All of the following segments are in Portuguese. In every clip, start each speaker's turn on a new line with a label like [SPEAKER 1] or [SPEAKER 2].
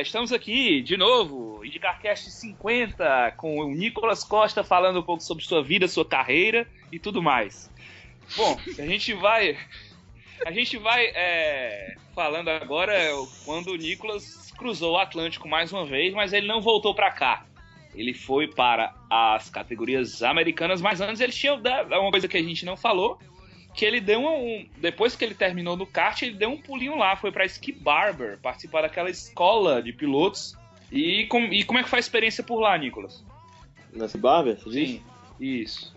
[SPEAKER 1] estamos aqui de novo, IndicarCast 50, com o Nicolas Costa falando um pouco sobre sua vida, sua carreira e tudo mais. Bom, a gente vai. A gente vai é, falando agora quando o Nicolas cruzou o Atlântico mais uma vez, mas ele não voltou para cá. Ele foi para as categorias americanas, mas antes ele tinha uma coisa que a gente não falou, que ele deu um. Depois que ele terminou no kart, ele deu um pulinho lá, foi pra Ski Barber, participar daquela escola de pilotos. E, com, e como é que foi a experiência por lá, Nicolas?
[SPEAKER 2] Na Ski Barber?
[SPEAKER 1] Sim, isso.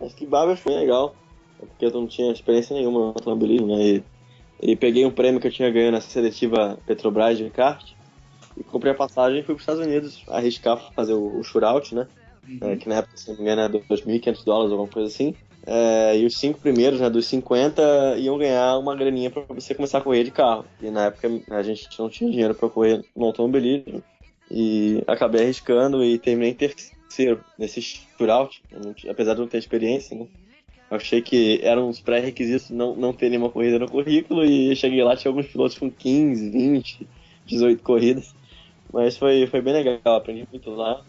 [SPEAKER 2] A Ski Barber foi legal, porque eu não tinha experiência nenhuma no automobilismo, né? E, e peguei um prêmio que eu tinha ganho na seletiva Petrobras de kart e comprei a passagem e fui para os Estados Unidos arriscar fazer o, o shootout, né? Uhum. É, que na época, se não me engano, era 2.500 dólares, alguma coisa assim. É, e os cinco primeiros, né, dos 50, iam ganhar uma graninha para você começar a correr de carro. E na época a gente não tinha dinheiro para correr no automobilismo. E acabei arriscando e terminei em terceiro nesse shootout, apesar de não ter experiência, né? Achei que eram uns pré-requisitos não, não ter nenhuma corrida no currículo e cheguei lá, tinha alguns pilotos com 15, 20, 18 corridas. Mas foi, foi bem legal, aprendi muito lá.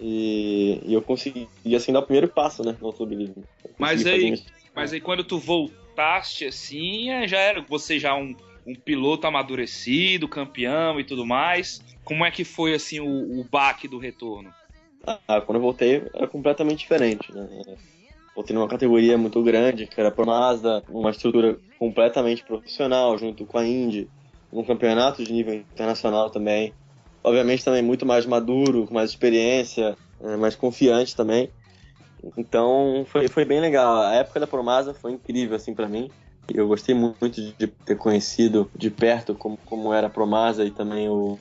[SPEAKER 2] E, e, eu consegui, assim, dar o primeiro passo, né, no automobilismo.
[SPEAKER 1] Mas aí, mas aí quando tu voltaste, assim, é, já era você já um, um piloto amadurecido, campeão e tudo mais. Como é que foi, assim, o, o baque do retorno?
[SPEAKER 2] Ah, quando eu voltei era completamente diferente, né? Voltei numa categoria muito grande, que era Pro Mazda, uma estrutura completamente profissional, junto com a Indy, um campeonato de nível internacional também obviamente também muito mais maduro, com mais experiência, é, mais confiante também. Então foi, foi bem legal. A época da Promasa foi incrível assim para mim. Eu gostei muito de ter conhecido de perto como, como era a Promasa e também o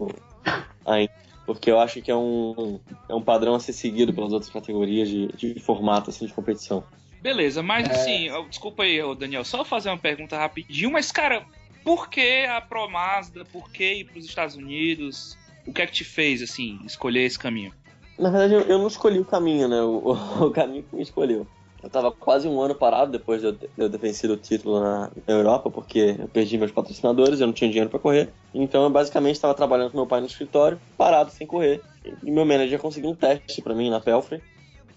[SPEAKER 2] a porque eu acho que é um, é um padrão a ser seguido pelas outras categorias de, de formato assim, de competição.
[SPEAKER 1] Beleza, mas é... assim, desculpa aí, Daniel, só fazer uma pergunta rapidinho, mas cara, por que a Promazda? Por que ir para os Estados Unidos? O que é que te fez, assim, escolher esse caminho?
[SPEAKER 2] Na verdade, eu, não escolhi o caminho, né? O, o, o, caminho que me escolheu. Eu tava quase um ano parado depois de eu, de eu ter vencido o título na, na, Europa, porque eu perdi meus patrocinadores, eu não tinha dinheiro para correr. Então eu basicamente estava trabalhando com meu pai no escritório, parado, sem correr. E meu manager conseguiu um teste para mim na Pelfrey.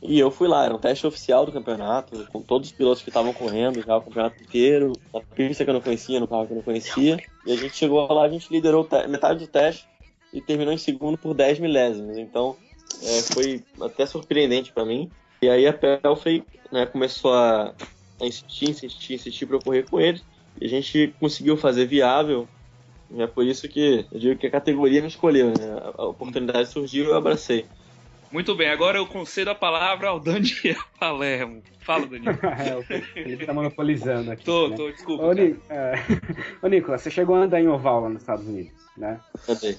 [SPEAKER 2] E eu fui lá, era um teste oficial do campeonato, com todos os pilotos que estavam correndo já o campeonato inteiro, na pista que eu não conhecia, no carro que eu não conhecia. E a gente chegou lá, a gente liderou metade do teste e terminou em segundo por 10 milésimos. Então é, foi até surpreendente para mim. E aí a Pelfrey né, começou a, a insistir, insistir, insistir para eu correr com eles. E a gente conseguiu fazer viável. É por isso que eu digo que a categoria me escolheu. Né? A oportunidade surgiu e eu abracei.
[SPEAKER 1] Muito bem, agora eu concedo a palavra ao Daniel Palermo. Fala, Daniel.
[SPEAKER 3] é, ele tá monopolizando aqui.
[SPEAKER 1] Tô,
[SPEAKER 3] né?
[SPEAKER 1] tô, desculpa.
[SPEAKER 3] Ô, Ni é... Ô, Nicolas, você chegou a andar em oval lá nos Estados Unidos, né?
[SPEAKER 2] Cadê?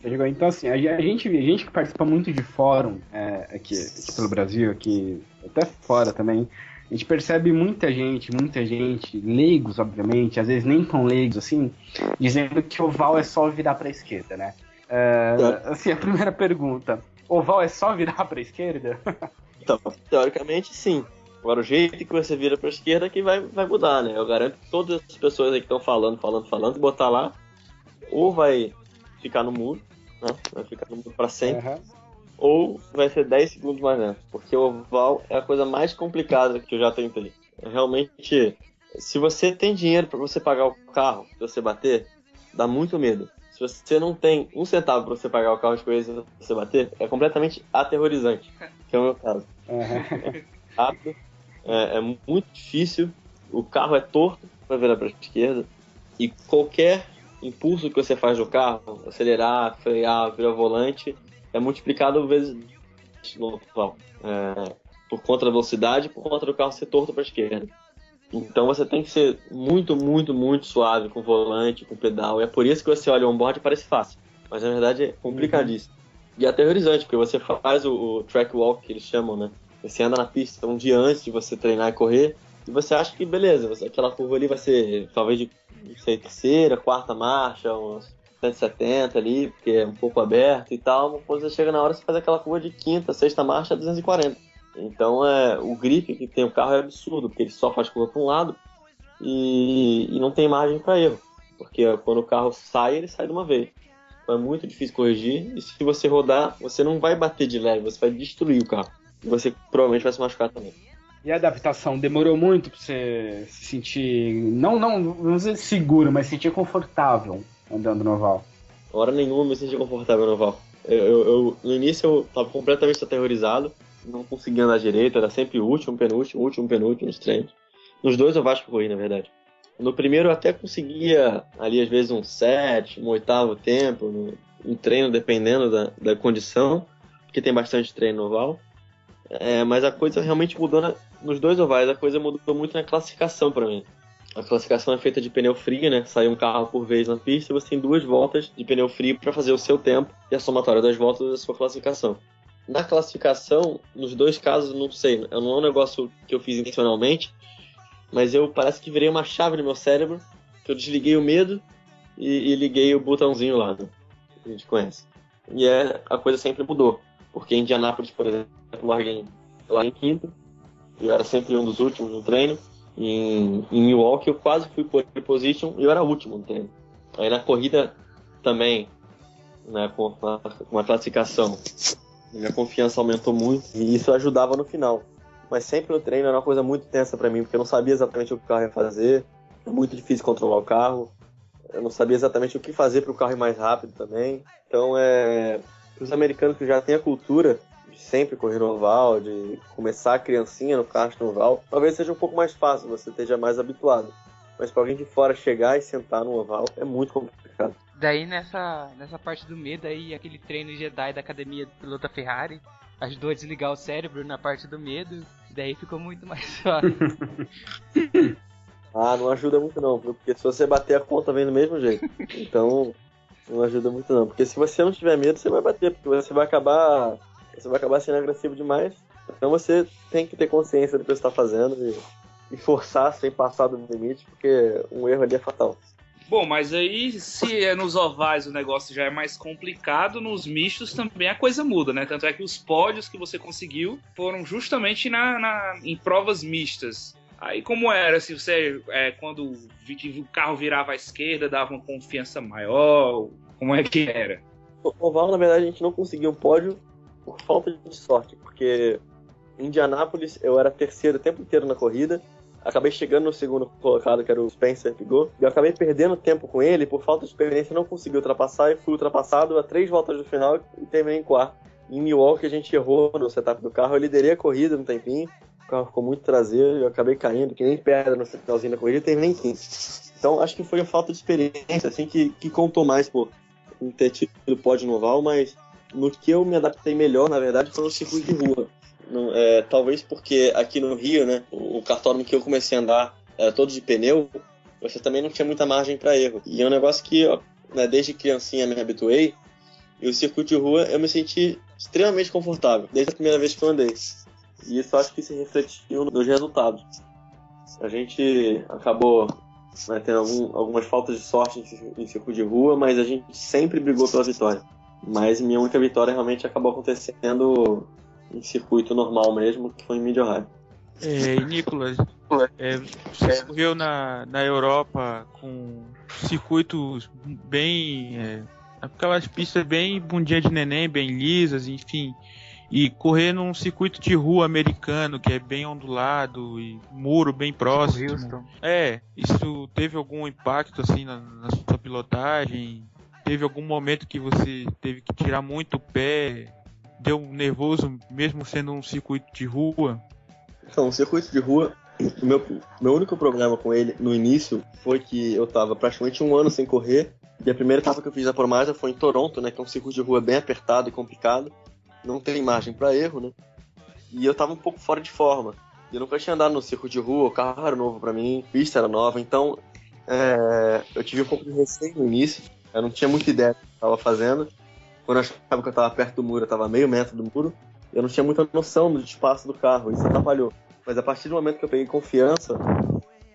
[SPEAKER 3] Chegou. Então, assim, a gente, a gente que participa muito de fórum é, aqui, aqui pelo Brasil, aqui até fora também, a gente percebe muita gente, muita gente, leigos, obviamente, às vezes nem tão leigos assim, dizendo que oval é só virar para a esquerda, né? É, assim, a primeira pergunta: oval é só virar para a esquerda?
[SPEAKER 2] Então, teoricamente, sim. Agora, o jeito que você vira para a esquerda é que vai, vai mudar, né? Eu garanto que todas as pessoas aí que estão falando, falando, falando, botar lá, ou vai ficar no muro, né? Vai ficar no muro para sempre. Uhum. Ou vai ser 10 segundos mais lento. Porque o oval é a coisa mais complicada que eu já tentei. É realmente, se você tem dinheiro para você pagar o carro, se você bater, dá muito medo se você não tem um centavo para você pagar o carro de corrida e você bater, é completamente aterrorizante, que é o meu caso. É rápido, é, é, muito difícil, o carro é torto para virar para a esquerda, e qualquer impulso que você faz no carro, acelerar, frear, virar volante, é multiplicado vezes no total. É, por conta da velocidade, por conta do carro ser torto para a esquerda. Então você tem que ser muito, muito, muito suave com o volante, com o pedal. E é por isso que você olha o onboard e parece fácil. Mas na verdade é complicadíssimo. Uhum. E é aterrorizante, porque você faz o, o, track walk que eles chamam, né? Você anda na pista um dia antes de você treinar e correr. E você acha que beleza, você, aquela curva ali vai ser talvez de sei, terceira, quarta marcha, uns 170 ali, porque é um pouco aberto e tal. Mas quando você chega na hora, você faz aquela curva de quinta, sexta marcha, 240. Então é, o grip que tem o carro é absurdo, porque ele só faz curva para um lado e, e, não tem margem para erro. Porque quando o carro sai, ele sai de uma vez. é muito difícil corrigir. E se você rodar, você não vai bater de leve, você vai destruir o carro. E você provavelmente vai se machucar também.
[SPEAKER 3] E a adaptação demorou muito pra você se sentir, não, não, vamos dizer seguro, mas se sentir confortável andando no oval?
[SPEAKER 2] Hora nenhuma me senti confortável no oval. Eu, eu, eu, no início eu tava completamente aterrorizado, não conseguia andar direito, era sempre último, penúltimo, último, penúltimo nos treinos. Nos dois eu que corri, na verdade. No primeiro eu até conseguia, ali às vezes um sétimo, um oitavo tempo, um treino dependendo da, da condição, porque tem bastante treino no oval. É, mas a coisa realmente mudou na, nos dois ovais, a coisa mudou muito na classificação para mim. A classificação é feita de pneu frio, né? Sai um carro por vez na pista e você tem duas voltas de pneu frio para fazer o seu tempo e a somatória das voltas da sua classificação. Na classificação, nos dois casos, não sei, não é um negócio que eu fiz intencionalmente, mas eu parece que virei uma chave no meu cérebro, que eu desliguei o medo e, e liguei o botãozinho lá, né? a gente conhece. E é, a coisa sempre mudou, porque em Indianápolis, por exemplo, eu larguei lá em quinto, eu era sempre um dos últimos no treino, em, em Milwaukee eu quase fui por position e eu era o último no treino. Aí na corrida também, né, com, a, com a classificação, minha confiança aumentou muito e isso ajudava no final. Mas sempre no treino era uma coisa muito tensa para mim, porque eu não sabia exatamente o que o carro ia fazer, é muito difícil controlar o carro, eu não sabia exatamente o que fazer para o carro ir mais rápido também. Então, é, os americanos que já têm a cultura sempre correr no oval, de começar a criancinha no kart no oval, talvez seja um pouco mais fácil, você esteja mais habituado. Mas para alguém de fora chegar e sentar no oval é muito complicado.
[SPEAKER 4] Daí nessa, nessa parte do medo aí, aquele treino Jedi da academia do piloto Ferrari ajudou a desligar o cérebro na parte do medo, daí ficou muito mais fácil.
[SPEAKER 2] ah, não ajuda muito não, porque se você bater a conta vem do mesmo jeito. Então, não ajuda muito não, porque se você não tiver medo, você vai bater, porque você vai acabar você vai acabar sendo agressivo demais. Então você tem que ter consciência do que você está fazendo e, e forçar sem passar do limite, porque um erro ali é fatal.
[SPEAKER 1] Bom, mas aí se é nos ovais o negócio já é mais complicado, nos mistos também a coisa muda, né? Tanto é que os pódios que você conseguiu foram justamente na, na em provas mistas. Aí como era? Se você é, quando o carro virava à esquerda dava uma confiança maior? Como é que era?
[SPEAKER 2] O oval, na verdade, a gente não conseguiu pódio por falta de sorte, porque em Indianápolis eu era terceiro o tempo inteiro na corrida, acabei chegando no segundo colocado, que era o Spencer Pigot, e eu acabei perdendo tempo com ele, por falta de experiência não consegui ultrapassar e fui ultrapassado a três voltas do final e terminei em quarto. Em Milwaukee a gente errou no setup do carro, eu liderei a corrida um tempinho, o carro ficou muito traseiro, eu acabei caindo, que nem pedra no finalzinho da corrida e terminei em quinto. Então acho que foi a falta de experiência, assim, que, que contou mais por ter tido pódio no oval, mas no que eu me adaptei melhor, na verdade, foi no circuito de rua. No, é, talvez porque aqui no Rio, né, o, o cartódromo que eu comecei a andar era todo de pneu, você também não tinha muita margem para erro. E é um negócio que, ó, né, desde criancinha me habituei, e o circuito de rua eu me senti extremamente confortável, desde a primeira vez que eu andei. E isso acho que se refletiu nos resultados. A gente acabou né, tendo algum, algumas faltas de sorte em, em circuito de rua, mas a gente sempre brigou pela vitória. Mas minha única vitória realmente acabou acontecendo em circuito normal mesmo, que foi em Mid-Ohio.
[SPEAKER 5] É, Nicolas, é, você correu na, na Europa com circuitos bem. É, aquelas pistas bem bundinha de neném, bem lisas, enfim. E correr num circuito de rua americano, que é bem ondulado e muro bem próximo. Houston. É, isso teve algum impacto assim na, na sua pilotagem? Teve algum momento que você teve que tirar muito o pé, deu nervoso, mesmo sendo um circuito de rua?
[SPEAKER 2] Então, o circuito de rua, o meu, meu único problema com ele no início foi que eu tava praticamente um ano sem correr. E a primeira etapa que eu fiz na Promasa foi em Toronto, né? Que é um circuito de rua bem apertado e complicado. Não tem margem para erro, né? E eu tava um pouco fora de forma. Eu nunca tinha andado no circuito de rua, o carro era novo para mim, a pista era nova, então é, eu tive um pouco de receio no início. Eu não tinha muita ideia do que eu estava fazendo. Quando eu achava que eu estava perto do muro, eu estava meio metro do muro. Eu não tinha muita noção do espaço do carro, isso atrapalhou. Mas a partir do momento que eu peguei confiança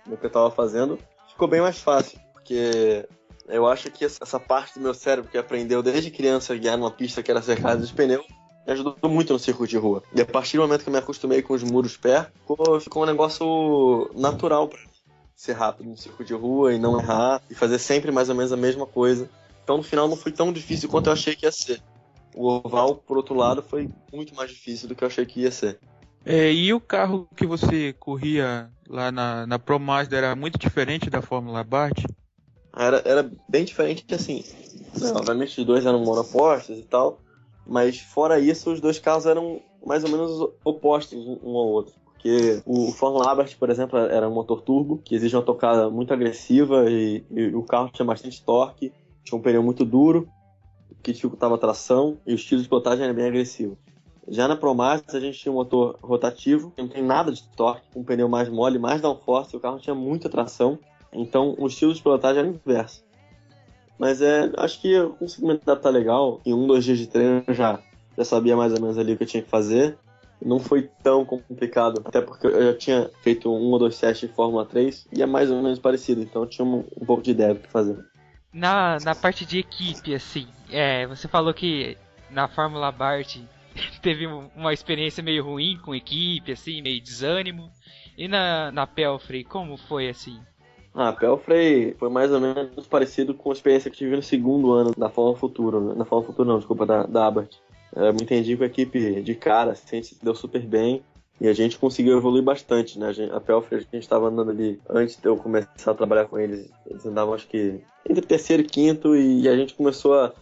[SPEAKER 2] no que eu estava fazendo, ficou bem mais fácil. Porque eu acho que essa parte do meu cérebro que aprendeu desde criança a guiar numa pista que era cercada de pneus, me ajudou muito no circuito de rua. E a partir do momento que eu me acostumei com os muros perto, ficou, ficou um negócio natural pra ser rápido no circuito de rua e não errar e fazer sempre mais ou menos a mesma coisa Então no final não foi tão difícil quanto eu achei que ia ser. O oval, por outro lado, foi muito mais difícil do que eu achei que ia ser.
[SPEAKER 5] É, e o carro que você corria lá na, na Pro Mazda era muito diferente da Fórmula Bart?
[SPEAKER 2] Era, era bem diferente, assim. Né, obviamente os dois eram monopostos e tal, mas fora isso, os dois carros eram mais ou menos opostos um ao outro. Porque o Fórmula Albert, por exemplo, era um motor turbo, que exige uma tocada muito agressiva e, e o carro tinha bastante torque, tinha um pneu muito duro, que dificultava a tração, e o estilo de pilotagem era bem agressivo. Já na Promax a gente tinha um motor rotativo, não tem nada de torque, um pneu mais mole, mais downforce, o carro tinha muita tração, então o estilo de pilotagem era inverso. Mas é, acho que eu consegui me adaptar legal. Em um, dois dias de treino eu já, já sabia mais ou menos ali o que eu tinha que fazer. Não foi tão complicado, até porque eu já tinha feito um ou dois testes de Fórmula 3 e é mais ou menos parecido, então eu tinha um, um pouco de ideia do que fazer.
[SPEAKER 4] Na, na parte de equipe, assim, é, você falou que na Fórmula Bart teve uma experiência meio ruim com equipe, assim, meio desânimo. E na, na Pelfrey, como foi assim?
[SPEAKER 2] Ah, Pelfrey foi mais ou menos parecido com a experiência que tive no segundo ano da Fórmula Futuro. Né? Na Fórmula Futuro não, desculpa, da, da Abert. Eu me entendi com a equipe de cara, assim, se deu super bem. E a gente conseguiu evoluir bastante, né? A, gente, a a gente estava andando ali antes de eu começar a trabalhar com eles. Eles andavam, acho que, entre terceiro e quinto. E a gente começou a,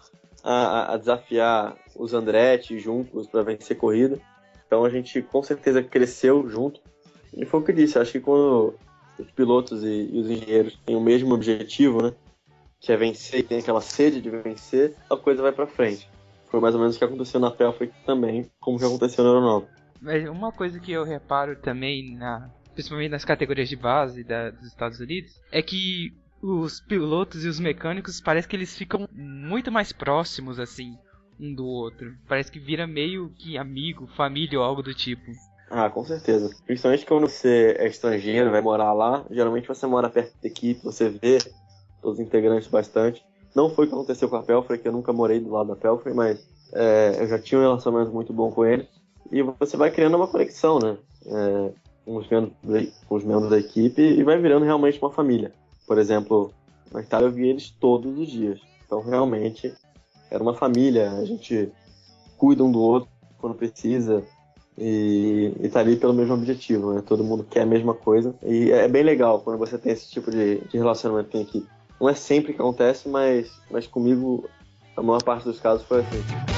[SPEAKER 2] a, a desafiar os Andretti juntos para vencer corrida. Então a gente com certeza cresceu junto. E foi o que eu disse, acho que quando os pilotos e, e, os engenheiros têm o mesmo objetivo, né? Que é vencer e tem aquela sede de vencer, a coisa vai para frente. Foi mais ou menos o que aconteceu na Pelfrey também, como que aconteceu na Aeronautica.
[SPEAKER 4] Mas uma coisa que eu reparo também, na, principalmente nas categorias de base da, dos Estados Unidos, é que os pilotos e os mecânicos parece que eles ficam muito mais próximos assim um do outro. Parece que vira meio que amigo, família ou algo do tipo.
[SPEAKER 2] Ah, com certeza. Principalmente quando você é estrangeiro, vai morar lá, geralmente você mora perto da equipe, você vê os integrantes bastante. Não foi o que aconteceu com a Pelfrey, que eu nunca morei do lado da Pelfrey, mas é, eu já tinha um relacionamento muito bom com ele. E você vai criando uma conexão, né? É, com, os membros, com os membros da equipe e vai virando realmente uma família. Por exemplo, na Itália eu vi eles todos os dias. Então realmente era uma família, a gente cuida um do outro quando precisa, e, e tá ali pelo mesmo objetivo, né? Todo mundo quer a mesma coisa. E é bem legal quando você tem esse tipo de, de relacionamento em equipe. Não é sempre que acontece, mas, mas comigo a maior parte dos casos foi assim.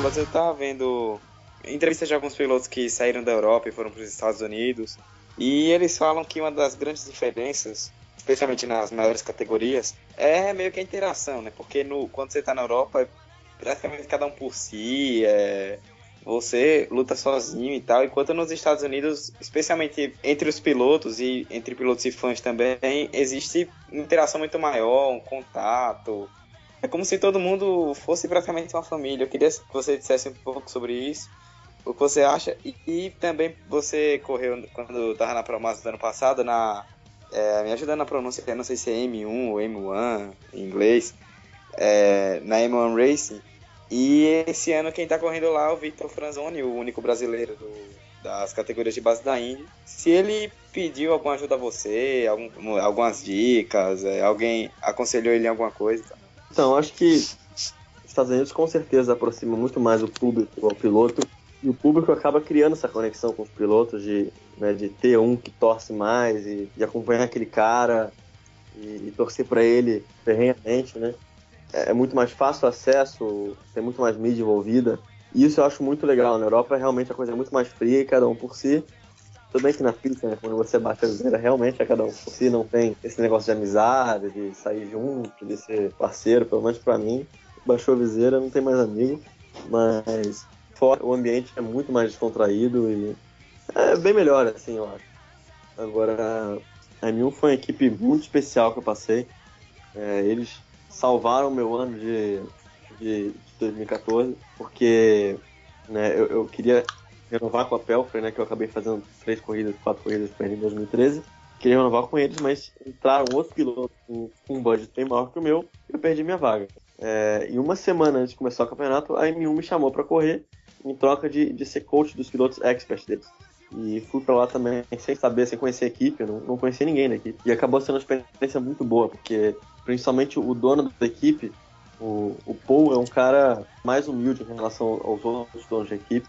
[SPEAKER 6] Você tá vendo entrevistas de alguns pilotos que saíram da Europa e foram para os Estados Unidos, e eles falam que uma das grandes diferenças, especialmente nas maiores categorias, é meio que a interação, né? Porque no, quando você está na Europa, é praticamente cada um por si, é, você luta sozinho e tal, enquanto nos Estados Unidos, especialmente entre os pilotos e entre pilotos e fãs também, existe uma interação muito maior, um contato, é como se todo mundo fosse praticamente uma família. Eu queria que você dissesse um pouco sobre isso, o que você acha. E, e também você correu quando estava na Promassa do ano passado, na, é, me ajuda na pronúncia, não sei se é M1 ou M1 em inglês, é, na M1 Racing. E esse ano quem está correndo lá é o Victor Franzoni, o único brasileiro do, das categorias de base da Indy. Se ele pediu alguma ajuda a você, algum, algumas dicas, é, alguém aconselhou ele em alguma coisa.
[SPEAKER 2] Então, acho que os Estados Unidos com certeza aproxima muito mais o público ao piloto e o público acaba criando essa conexão com os pilotos de, né, de ter um que torce mais e de acompanhar aquele cara e, e torcer para ele ferrenhamente, né? É, é muito mais fácil o acesso, tem muito mais mídia envolvida. E isso eu acho muito legal. Na Europa realmente a coisa é muito mais fria, cada um por si. Tudo bem que na pista, né, quando você bate a viseira, realmente é cada um si, não tem esse negócio de amizade, de sair junto, de ser parceiro, pelo menos pra mim. Baixou a viseira, não tem mais amigo, mas fora o ambiente é muito mais descontraído e é bem melhor, assim, eu acho. Agora, a M1 foi uma equipe muito especial que eu passei. É, eles salvaram meu ano de, de 2014, porque né, eu, eu queria renovar com a Pelfrey, né? Que eu acabei fazendo três corridas, quatro corridas com ele em 2013. queria renovar com eles, mas entraram outros pilotos com, um budget bem maior que o meu e eu perdi minha vaga. É, e uma semana antes de começar o campeonato, a M1 me chamou para correr em troca de, de ser coach dos pilotos expert deles. E fui para lá também sem saber, sem conhecer a equipe, não, não conhecia ninguém da equipe. E acabou sendo uma experiência muito boa, porque principalmente o dono da equipe, o, o Paul, é um cara mais humilde em relação aos outros donos da equipe.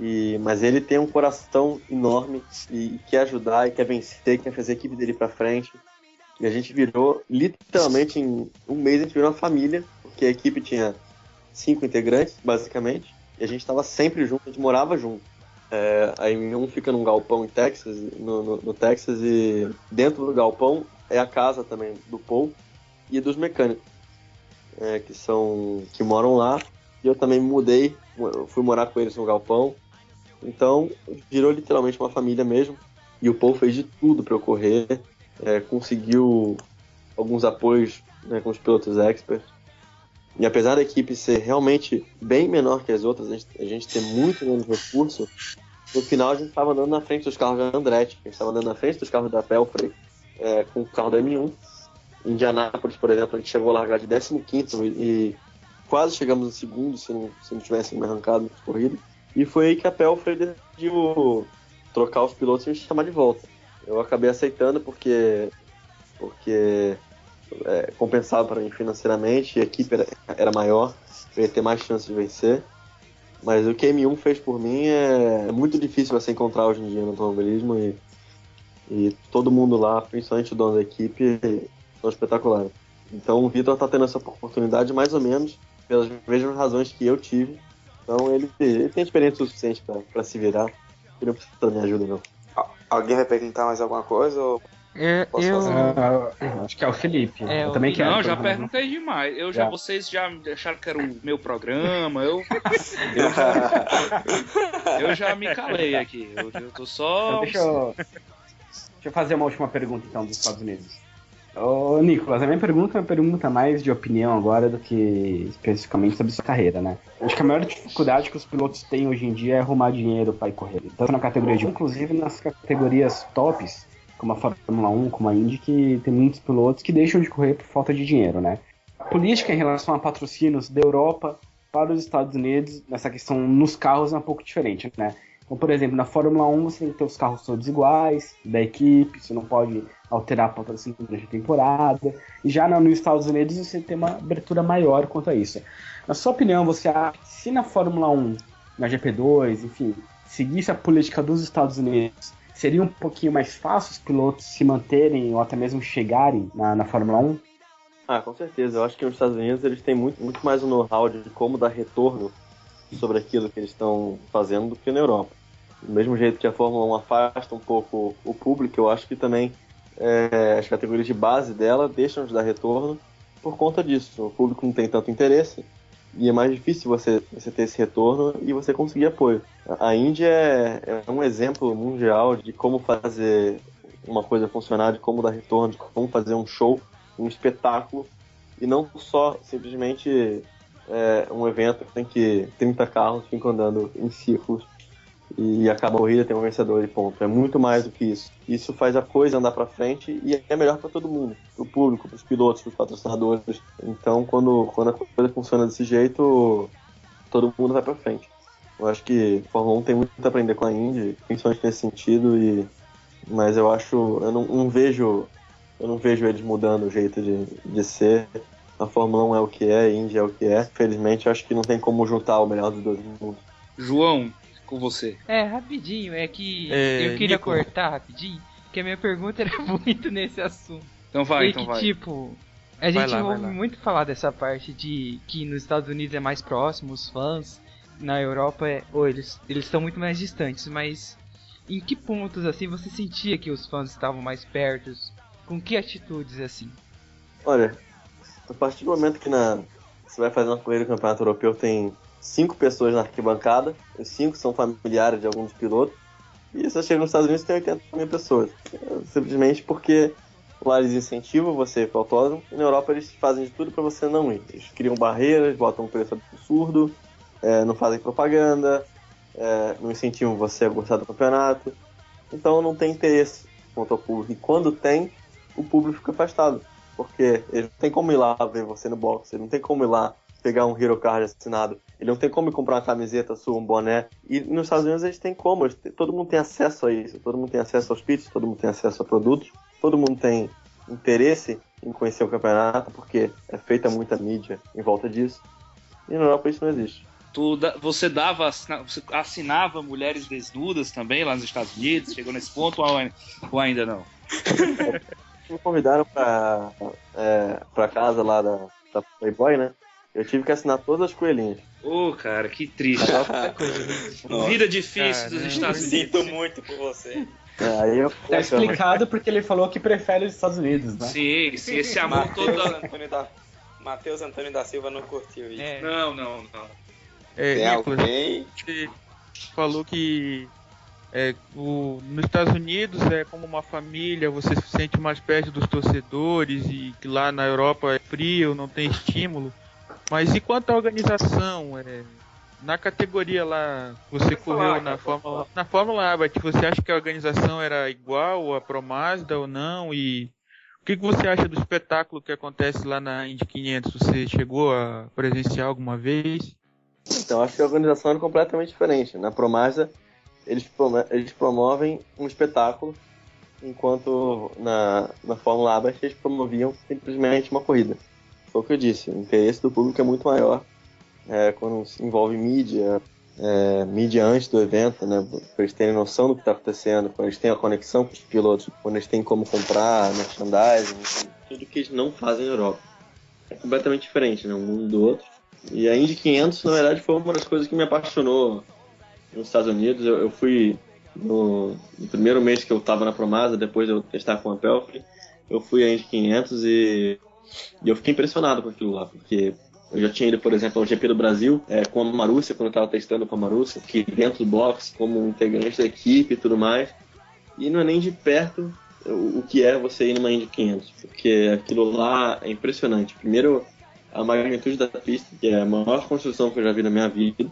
[SPEAKER 2] E, mas ele tem um coração enorme e, e quer ajudar e quer vencer, quer fazer a equipe dele para frente. E a gente virou, literalmente em um mês, a gente virou uma família, porque a equipe tinha cinco integrantes, basicamente, e a gente estava sempre junto, a gente morava junto. É, aí um fica num galpão em Texas, no, no, no, Texas, e dentro do galpão é a casa também do Paul e dos mecânicos, é, que são que moram lá. E eu também mudei, fui morar com eles no galpão. Então virou literalmente uma família mesmo. E o Paul fez de tudo para eu correr, é, conseguiu alguns apoios né, com os pilotos experts. E apesar da equipe ser realmente bem menor que as outras, a gente, a gente ter muito menos recurso, no final a gente estava andando na frente dos carros da Andretti, a gente estava andando na frente dos carros da Pelfrey, é, com o carro da M1. Em Indianápolis, por exemplo, a gente chegou a largar de 15 e, quase chegamos no segundo, se não, se não tivesse me arrancado na corrida. E foi aí que a Pelfrey decidiu trocar os pilotos e me chamar de volta. Eu acabei aceitando porque, porque é, compensava para mim financeiramente, a equipe era, era maior, eu ia ter mais chance de vencer. Mas o que a M1 fez por mim é, é muito difícil você encontrar hoje em dia no automobilismo e, e todo mundo lá, principalmente o dono da equipe, são espetaculares. Então o Vitor está tendo essa oportunidade mais ou menos pelas mesmas razões que eu tive. Então ele, ele tem experiência suficiente para se virar. Ele não precisa da minha ajuda, não.
[SPEAKER 6] Alguém vai perguntar mais alguma coisa? Ou...
[SPEAKER 4] É, eu.
[SPEAKER 3] Uh, acho que é o Felipe.
[SPEAKER 4] É,
[SPEAKER 3] eu também quero.
[SPEAKER 1] Não, já perguntei demais. Eu já, já, vocês já acharam que era o meu programa. Eu, eu, já, eu já me calei aqui. Eu, eu tô só.
[SPEAKER 3] Então, deixa, eu, deixa eu fazer uma última pergunta então dos Estados Unidos. Ô, Nicolas, a minha pergunta é uma pergunta mais de opinião agora do que especificamente sobre sua carreira, né? Acho que a maior dificuldade que os pilotos têm hoje em dia é arrumar dinheiro para ir correr. Tanto na categoria de inclusive nas categorias tops, como a Fórmula 1, como a Indy, que tem muitos pilotos que deixam de correr por falta de dinheiro, né? A política em relação a patrocínios da Europa para os Estados Unidos, nessa questão nos carros, é um pouco diferente, né? Então, por exemplo, na Fórmula 1 você tem que ter os carros todos iguais, da equipe, você não pode alterar patrocínio durante a temporada. E já nos Estados Unidos você tem uma abertura maior quanto a isso. Na sua opinião, você acha que se na Fórmula 1, na GP2, enfim, seguisse a política dos Estados Unidos, seria um pouquinho mais fácil os pilotos se manterem ou até mesmo chegarem na, na Fórmula 1?
[SPEAKER 2] Ah, com certeza. Eu acho que nos Estados Unidos eles têm muito, muito mais o know-how de como dar retorno sobre aquilo que eles estão fazendo do que na Europa. Do mesmo jeito que a Fórmula 1 afasta um pouco o público, eu acho que também é, as categorias de base dela deixam de dar retorno por conta disso. O público não tem tanto interesse e é mais difícil você, você ter esse retorno e você conseguir apoio. A Índia é, é um exemplo mundial de como fazer uma coisa funcionar, de como dar retorno, de como fazer um show, um espetáculo, e não só simplesmente é, um evento que tem que 30 carros ficam andando em círculos e acaba a corrida, tem um vencedor e ponto. É muito mais do que isso. Isso faz a coisa andar para frente e é melhor para todo mundo, para o público, para os pilotos, para os patrocinadores. Então, quando, quando a coisa funciona desse jeito, todo mundo vai para frente. Eu acho que a Fórmula 1 tem muito a aprender com a Indy, principalmente nesse sentido, e mas eu acho, eu não, não vejo, eu não vejo eles mudando o jeito de, de ser. A Fórmula 1 é o que é, a Indy é o que é. Felizmente, eu acho que não tem como juntar o melhor dos dois mundos.
[SPEAKER 1] João, com você.
[SPEAKER 4] É, rapidinho, é que é, eu queria Nico. cortar rapidinho, porque a minha pergunta era muito nesse assunto.
[SPEAKER 1] Então vai,
[SPEAKER 4] e
[SPEAKER 1] então
[SPEAKER 4] que,
[SPEAKER 1] vai.
[SPEAKER 4] tipo, a gente lá, ouve muito falar dessa parte de que nos Estados Unidos é mais próximo, os fãs, na Europa é, ou eles eles estão muito mais distantes, mas em que pontos assim você sentia que os fãs estavam mais perto? Com que atitudes assim?
[SPEAKER 2] Olha, a partir do momento que na você vai fazer uma corrida do Campeonato Europeu tem cinco pessoas na arquibancada, os cinco são familiares de alguns pilotos, e você chega nos Estados Unidos tem 80 mil pessoas. Simplesmente porque lá eles incentivam você para o autódromo, e na Europa eles fazem de tudo para você não ir. Eles criam barreiras, botam um preço absurdo, é, não fazem propaganda, é, não incentivam você a gostar do campeonato. Então não tem interesse quanto ao público. E quando tem, o público fica afastado. Porque ele não tem como ir lá ver você no box, ele não tem como ir lá pegar um Hero Card assinado, ele não tem como comprar uma camiseta sua, um boné. E nos Estados Unidos eles têm como, eles têm- todo mundo tem acesso a isso, todo mundo tem acesso aos pits, todo mundo tem acesso a produtos, todo mundo tem interesse em conhecer o campeonato, porque é feita muita mídia em volta disso. E na Europa isso não existe.
[SPEAKER 1] Tu você dava, você assinava mulheres desnudas também lá nos Estados Unidos? Chegou nesse ponto ou ai- ou ainda não?
[SPEAKER 2] Me convidaram pra, é, pra casa lá da, da Playboy, né? Eu tive que assinar todas as coelhinhas.
[SPEAKER 1] Ô, cara, que triste.
[SPEAKER 6] Nossa,
[SPEAKER 1] Vida difícil dos
[SPEAKER 4] Caramba.
[SPEAKER 1] Estados Unidos.
[SPEAKER 6] Sinto muito por você.
[SPEAKER 2] É, aí eu
[SPEAKER 3] Tá explicado porque ele falou que prefere os Estados Unidos, né?
[SPEAKER 1] Sim, sim, esse amor todo.
[SPEAKER 6] Matheus
[SPEAKER 1] da-
[SPEAKER 6] Antônio da... Matheus Antônio da Silva não curtiu isso.
[SPEAKER 4] É,
[SPEAKER 1] Não, não, não.
[SPEAKER 5] É,
[SPEAKER 6] Tem
[SPEAKER 5] Nicolas,
[SPEAKER 6] alguém?
[SPEAKER 5] falou que é, o, nos Estados Unidos é como uma família, você se sente mais perto dos torcedores e que lá na Europa é frio, não tem estímulo. Mas e quanto à organização? É, na categoria lá, você
[SPEAKER 2] Pode
[SPEAKER 5] correu
[SPEAKER 2] falar,
[SPEAKER 5] na, Fórmula, na Fórmula Abarth, você acha que a organização era igual à Pro Mazda ou não? E o que, que você acha do espetáculo que acontece lá na Indy 500? Você chegou a presenciar alguma vez?
[SPEAKER 2] Então, acho que a organização era completamente diferente. Na Promasa, eles, eles promovem um espetáculo, enquanto na, na Fórmula Abarth eles promoviam simplesmente uma corrida. Foi o que eu disse, o interesse do público é muito maior é, quando se envolve mídia, é, mídia antes do evento, né, para eles terem noção do que está acontecendo, quando eles têm a conexão com os pilotos, quando eles têm como comprar merchandising, tudo que eles não fazem na Europa. É completamente diferente, né, um mundo do outro. E a Indy 500, na verdade, foi uma das coisas que me apaixonou nos Estados Unidos. Eu, eu fui no, no primeiro mês que eu estava na Promasa, depois de eu testar com a Pelfrey, eu fui à Indy 500 e, e eu fiquei impressionado com aquilo lá, porque eu já tinha ido, por exemplo, ao GP do Brasil é, com a Marúcia, quando eu estava testando com a Marúcia, que dentro do box, como integrante da equipe e tudo mais. E não é nem de perto o, o que é você ir numa Indy 500, porque aquilo lá é impressionante. Primeiro, a magnitude da pista, que é a maior construção que eu já vi na minha vida.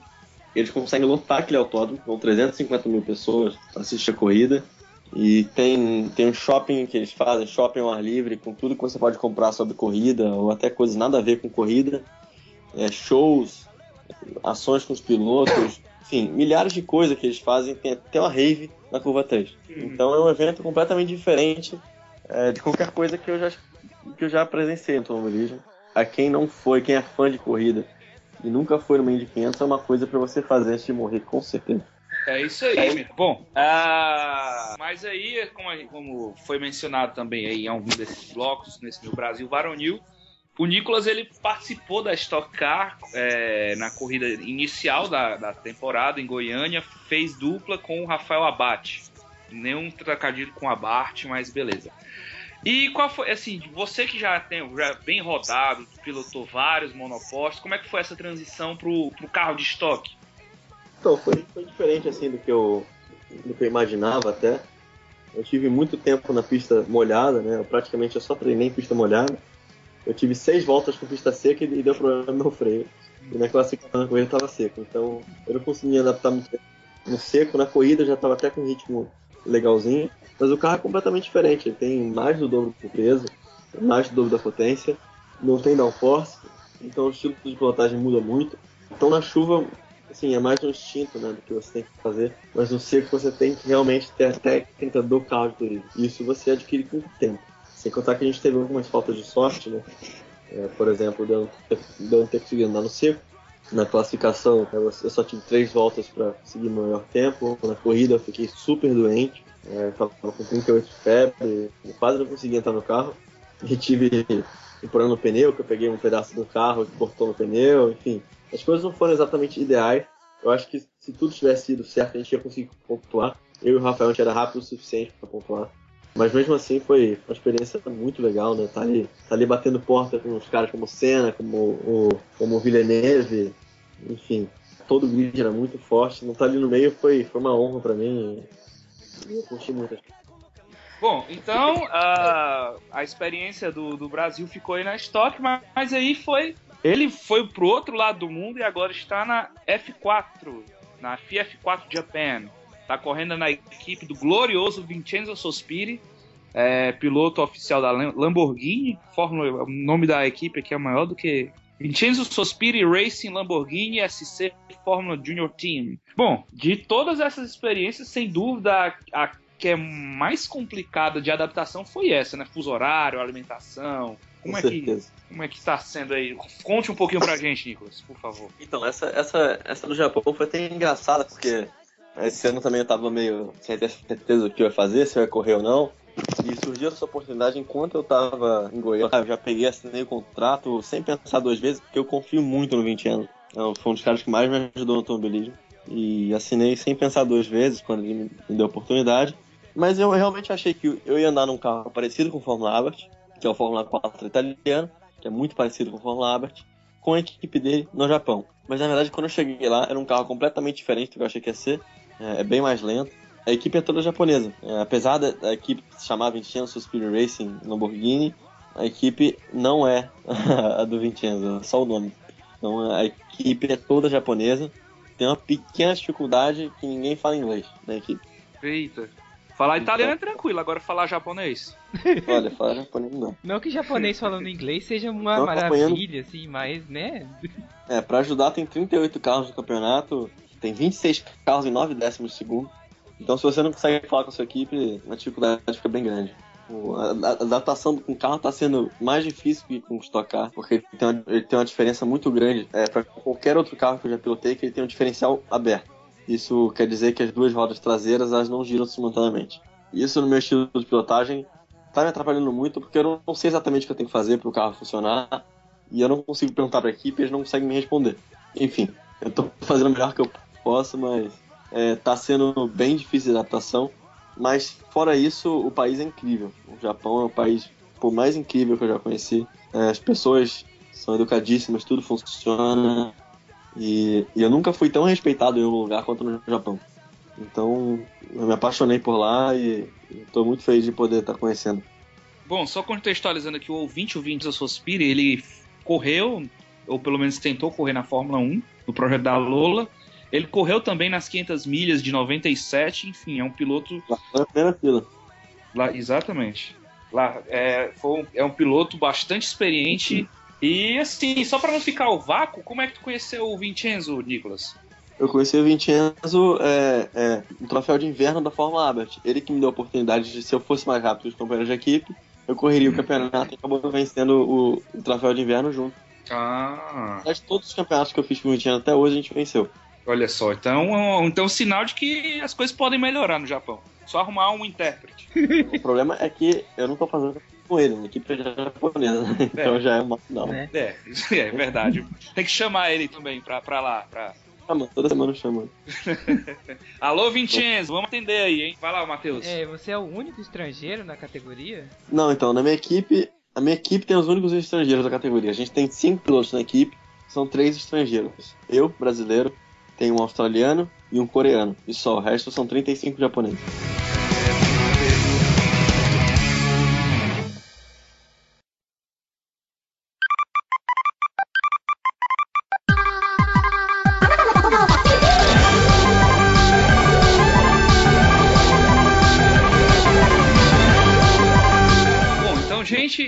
[SPEAKER 2] Eles conseguem lotar aquele autódromo com 350 mil pessoas assistir a corrida. E tem, tem um shopping que eles fazem, shopping ao ar livre, com tudo que você pode comprar sobre corrida, ou até coisas nada a ver com corrida. É, shows, ações com os pilotos, enfim, milhares de coisas que eles fazem. Tem até uma rave na curva 3. Então é um evento completamente diferente é, de qualquer coisa que eu já, que eu já presenciei no automobilismo. A quem não foi, quem é fã de corrida e nunca foi no Indy 500, é uma coisa para você fazer antes de morrer, com certeza.
[SPEAKER 1] É isso aí, meu. Bom, ah, mas aí, como, a- como foi mencionado também aí em algum desses blocos, nesse meu Brasil Varonil, o Nicolas ele participou da Stock Car é, na corrida inicial da, da temporada em Goiânia, fez dupla com o Rafael Abate. Nenhum trocadilho com a Bart, mas beleza. E qual foi, assim, você que já tem já bem rodado, pilotou vários monopostos, como é que foi essa transição pro, pro carro de estoque?
[SPEAKER 2] Então, foi, foi diferente assim do que, eu, do que eu imaginava até. Eu tive muito tempo na pista molhada, né? Eu praticamente eu só treinei em pista molhada. Eu tive seis voltas com pista seca e, deu problema no freio. E na classificação da corrida estava seco. Então eu não conseguia adaptar muito no seco. Na corrida já estava até com um ritmo legalzinho. Mas o carro é completamente diferente. Ele tem mais do dobro do peso, mais do dobro da potência. Não tem downforce. Então o estilo de pilotagem muda muito. Então na chuva assim, é mais um instinto né, do que você tem que fazer, mas no seco você tem que realmente ter a técnica do turismo. Isso você adquire com o tempo. Sem contar que a gente teve algumas faltas de sorte, né? É, por exemplo, de eu de eu não ter conseguido andar no seco. Na classificação, eu só tive três voltas para conseguir meu melhor tempo. Na corrida, eu fiquei super doente. É, tava com 38 de febre, quase não conseguia entrar no carro. E tive empurrando o pneu, que eu peguei um pedaço do carro que cortou no pneu, enfim. As coisas não foram exatamente ideais. Eu acho que se tudo tivesse ido certo, a gente ia conseguir pontuar. Eu e o Rafael a gente era rápido o suficiente para pontuar. Mas mesmo assim foi uma experiência muito legal, né? Tá ali, tá ali batendo porta com os caras como Senna, como o, como Villeneuve, enfim. Todo o grid era muito forte. Não tá ali no meio foi, foi uma honra para mim. E eu curti muito.
[SPEAKER 1] Bom, então a, a experiência do, do Brasil ficou aí na Stock, mas, mas aí foi. Ele foi pro outro lado do mundo e agora está na F4, na FF4 Japan. Tá correndo na equipe do glorioso Vincenzo Sospiri, é piloto oficial da Lam- Lamborghini, Fórmula, o nome da equipe aqui é maior do que Vincenzo Sospiri Racing Lamborghini SC Fórmula Junior Team. Bom, de todas essas experiências, sem dúvida, a, a que é mais complicada de adaptação foi essa, né? Fuso horário, alimentação. Como
[SPEAKER 2] Com
[SPEAKER 1] é que
[SPEAKER 2] certeza.
[SPEAKER 1] como é que está sendo aí? Conte um pouquinho pra gente, Nicolas, por favor.
[SPEAKER 2] Então, essa, essa, essa do Japão foi até engraçada, porque esse ano também eu tava meio sem ter certeza do que eu ia fazer, se eu ia correr ou não. E surgiu essa oportunidade enquanto eu tava em Goiânia. Eu já peguei, assinei o contrato sem pensar duas vezes, porque eu confio muito no 20 anos. Então, foi um dos caras que mais me ajudou no automobilismo. E assinei sem pensar duas vezes quando ele me me deu a oportunidade. Mas eu realmente achei que eu ia andar num carro parecido com o Fórmula Albert, que é o Fórmula 4 italiano, que é muito parecido com o Fórmula Albert, com a equipe dele no Japão. Mas na verdade, quando eu cheguei lá, era um carro completamente diferente do que eu achei que ia ser. É, é bem mais lento. A equipe é toda japonesa. É, apesar da, da equipe se chamar Vincenzo Spirit Racing Lamborghini, a equipe não é a do Vincenzo, é só o nome. Então a equipe é toda japonesa. Tem uma pequena dificuldade que ninguém fala inglês na equipe.
[SPEAKER 1] Eita. Falar italiano é tranquilo, agora falar japonês.
[SPEAKER 2] Olha, fala japonês não.
[SPEAKER 4] Não que japonês falando inglês seja uma
[SPEAKER 2] acompanhando.
[SPEAKER 4] maravilha, assim, mas, né?
[SPEAKER 2] É, pra ajudar tem 38 carros no campeonato, tem 26 carros em 9 décimos de segundo. Então se você não consegue falar com a sua equipe, a dificuldade fica bem grande. O- A, adaptação com o carro tá sendo mais difícil que com o Stock Car, porque ele tem uma, ele tem uma diferença muito grande é, para qualquer outro carro que eu já pilotei, que ele tem um diferencial aberto. Isso quer dizer que as duas rodas traseiras elas não giram simultaneamente. Isso no meu estilo de pilotagem tá me atrapalhando muito, porque eu não, sei exatamente o que eu tenho que fazer para o carro funcionar e eu não consigo perguntar para a equipe, eles não conseguem me responder. Enfim, eu tô fazendo o melhor que eu posso, mas é, tá sendo bem difícil de adaptação. Mas fora isso, o país é incrível. O Japão é o país pô, mais incrível que eu já conheci. É, as pessoas são educadíssimas, tudo funciona. E, e eu nunca fui tão respeitado em um lugar quanto no Japão. Então, eu me apaixonei por lá e estou muito feliz de poder estar conhecendo.
[SPEAKER 1] Bom, só contextualizando aqui, o ouvinte, o da Sospiri, ele correu, ou pelo menos tentou correr na Fórmula 1, no projeto da Lola. Ele correu também nas 500 milhas de 97, enfim, é um piloto
[SPEAKER 2] Lá foi a primeira fila.
[SPEAKER 1] Lá, exatamente. Lá, é, foi um, é um piloto bastante experiente. E assim, só pra não ficar o vácuo, como é que tu conheceu o Vincenzo, Nicolas?
[SPEAKER 2] Eu conheci o Vincenzo é, é, no troféu de inverno da Fórmula Albert. Ele que me deu a oportunidade de, se eu fosse mais rápido que os companheiros de equipe, eu correria o campeonato e acabou vencendo o, o troféu de inverno junto.
[SPEAKER 1] Ah,
[SPEAKER 2] Mas todos os campeonatos que eu fiz com o Vincenzo até hoje a gente venceu.
[SPEAKER 1] olha só. Então, então sinal de que as coisas podem melhorar no Japão. Só arrumar um intérprete.
[SPEAKER 2] O problema é que eu não tô fazendo com ele, a equipe é japonesa, né? então já é uma final.
[SPEAKER 4] Né?
[SPEAKER 1] É, é verdade. Tem que chamar ele também pra, pra lá. Pra...
[SPEAKER 2] Chama, toda semana chama.
[SPEAKER 1] Alô, Vincenzo, vamos atender aí, hein? Vai lá, Matheus.
[SPEAKER 4] É, você é o único estrangeiro na categoria?
[SPEAKER 2] Não, então, na minha equipe, a minha equipe tem os únicos estrangeiros da categoria. A gente tem cinco pilotos na equipe, são três estrangeiros. Eu, brasileiro, tenho um australiano e um coreano. E só, o resto são 35 japoneses.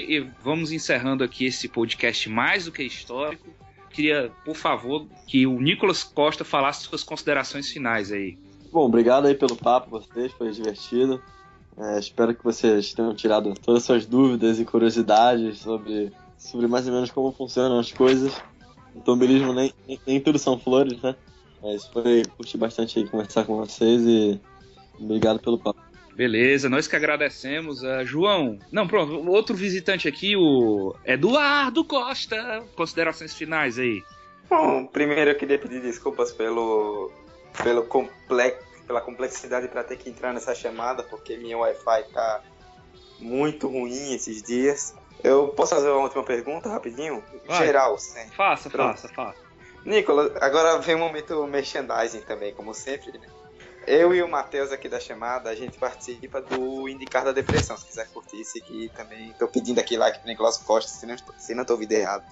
[SPEAKER 1] E vamos encerrando aqui esse podcast mais do que histórico. Queria, por favor, que o Nicolas Costa falasse suas considerações finais aí.
[SPEAKER 2] Bom, obrigado aí pelo papo, vocês, foi divertido. É, espero que vocês tenham tirado todas as suas dúvidas e curiosidades sobre, sobre mais ou menos como funcionam as coisas. O automobilismo nem, nem, nem tudo são flores, né? Mas foi, curti bastante aí conversar com vocês e obrigado pelo papo.
[SPEAKER 1] Beleza, nós que agradecemos. Ah, João, não, pronto, outro visitante aqui, o Eduardo Costa. Considerações finais aí.
[SPEAKER 6] Bom, primeiro eu queria pedir desculpas pelo, pelo complex, pela complexidade para ter que entrar nessa chamada, porque minha Wi-Fi tá muito ruim esses dias. Eu posso fazer uma última pergunta rapidinho?
[SPEAKER 1] Vai.
[SPEAKER 6] Geral, sim.
[SPEAKER 1] Faça,
[SPEAKER 6] Pronto.
[SPEAKER 1] faça, faça.
[SPEAKER 6] Nicolas, agora vem o momento merchandising também, como sempre. né? Eu e o Matheus aqui da chamada, a gente participa do Indicar da Depressão. Se quiser curtir, seguir também. Tô pedindo aqui like pro Nicolas Costa, se não, se não tô ouvindo errado.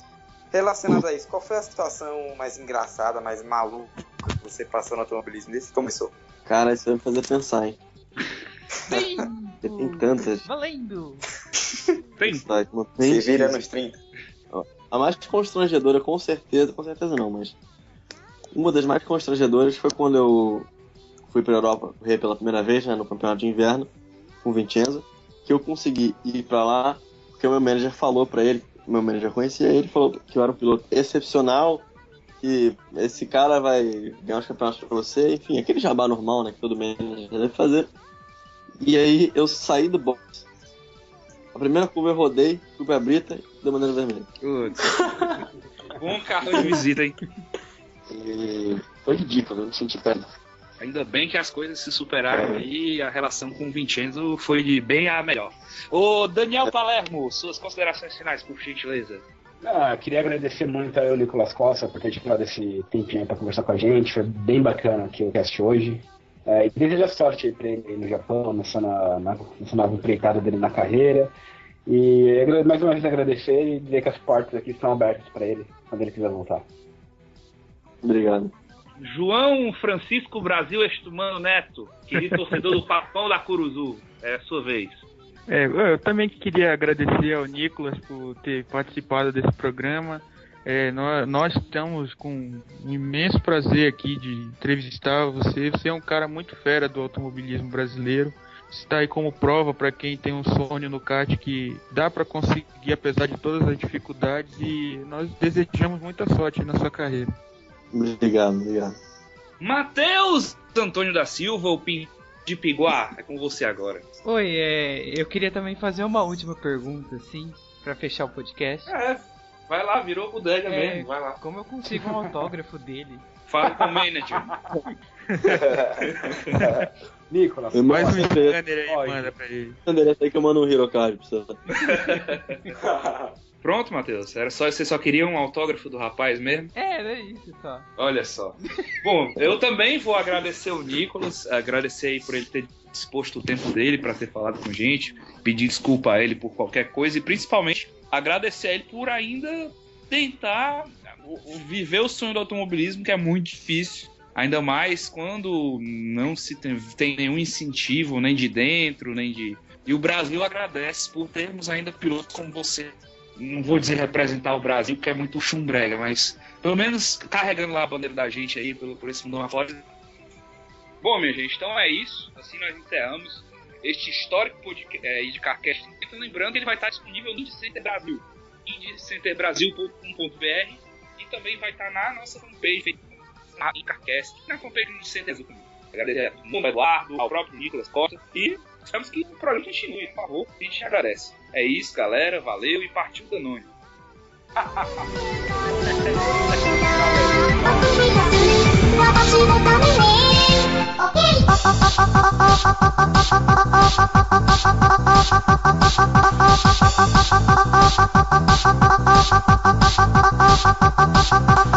[SPEAKER 6] Relacionado a isso, qual foi a situação mais engraçada, mais maluca que você passou no automobilismo desde que começou?
[SPEAKER 2] Cara, isso vai me fazer pensar, hein? porque tem tantas.
[SPEAKER 4] Valendo!
[SPEAKER 1] Tem.
[SPEAKER 6] Se vira nos 30.
[SPEAKER 2] A mais constrangedora, com certeza, com certeza não, mas. Uma das mais constrangedoras foi quando eu fui pra Europa correr pela primeira vez, né, no campeonato de inverno, com o Vincenzo, que eu consegui ir pra lá, porque o meu manager falou pra ele, meu manager conhecia ele, falou que eu era um piloto excepcional, que esse cara vai ganhar os campeonatos pra você, enfim, aquele jabá normal, né, que todo manager deve fazer. E aí eu saí do box. A primeira curva eu rodei, fui pra Brita e deu bandeira vermelha.
[SPEAKER 1] Bom cartão de visita, hein?
[SPEAKER 2] E foi ridículo, eu não senti pena.
[SPEAKER 1] Ainda bem que as coisas se superaram aí e a relação com o Vincenzo foi de bem a melhor. Ô, Daniel Palermo, suas considerações finais, por gentileza.
[SPEAKER 3] Ah, queria agradecer muito ao Nicolas Costa por ter tirado esse tempinho para conversar com a gente. Foi bem bacana aqui o cast hoje. É, e desejar sorte aí pra ele no Japão, nessa, na, na, nessa nova empreitada dele na carreira. E mais uma vez agradecer e dizer que as portas aqui estão abertas para ele quando ele quiser voltar.
[SPEAKER 2] Obrigado.
[SPEAKER 1] João Francisco Brasil Estumano Neto, querido torcedor do Papão da Curuzu. É a sua vez.
[SPEAKER 5] É, eu também queria agradecer ao Nicolas por ter participado desse programa. É, nós, nós estamos com um imenso prazer aqui de entrevistar você. Você é um cara muito fera do automobilismo brasileiro. Está aí como prova para quem tem um sonho no kart que dá para conseguir apesar de todas as dificuldades e nós desejamos muita sorte na sua carreira.
[SPEAKER 2] Obrigado, obrigado.
[SPEAKER 1] Matheus Antônio da Silva, o Pin de Piguá. É com você agora.
[SPEAKER 4] Oi, é, eu queria também fazer uma última pergunta, assim, pra fechar o podcast.
[SPEAKER 1] É, vai lá, virou bodega
[SPEAKER 4] É.
[SPEAKER 1] mesmo, vai lá.
[SPEAKER 4] Como eu consigo um autógrafo dele?
[SPEAKER 1] Fala com o manager.
[SPEAKER 3] Nicolas,
[SPEAKER 5] Mais um
[SPEAKER 2] endereço,
[SPEAKER 5] aí, manda pra ele.
[SPEAKER 2] endereço aí que eu mando um Hirocard pra você.
[SPEAKER 1] Pronto, Matheus. Era só, você só queria um autógrafo do rapaz mesmo?
[SPEAKER 4] É, era isso só.
[SPEAKER 1] Olha só. Bom, eu também vou agradecer o Nicolas, agradecer aí por ele ter disposto o tempo dele para ter falado com a gente, pedir desculpa a ele por qualquer coisa e principalmente agradecer a ele por ainda tentar viver o sonho do automobilismo, que é muito difícil. Ainda mais quando não se tem, tem nenhum incentivo, nem de dentro, nem de. E o Brasil agradece por termos ainda pilotos como você. Não vou dizer representar o Brasil, porque é muito chumbrega, mas pelo menos carregando lá a bandeira da gente aí pelo, por esse mundo afora. Bom, minha gente, então é isso. Assim nós encerramos este histórico podcast é, de Carcast. Então, lembrando que ele vai estar disponível no Center Brasil, indiecenterbrasil.com.br e também vai estar na nossa fanpage, na Carcast, na fanpage do Center Brasil. Agradecer ao Eduardo, ao próprio Nicolas Costa e esperamos que o programa continue, por favor. A gente agradece. É isso, galera. Valeu e partiu Danone.
[SPEAKER 7] 私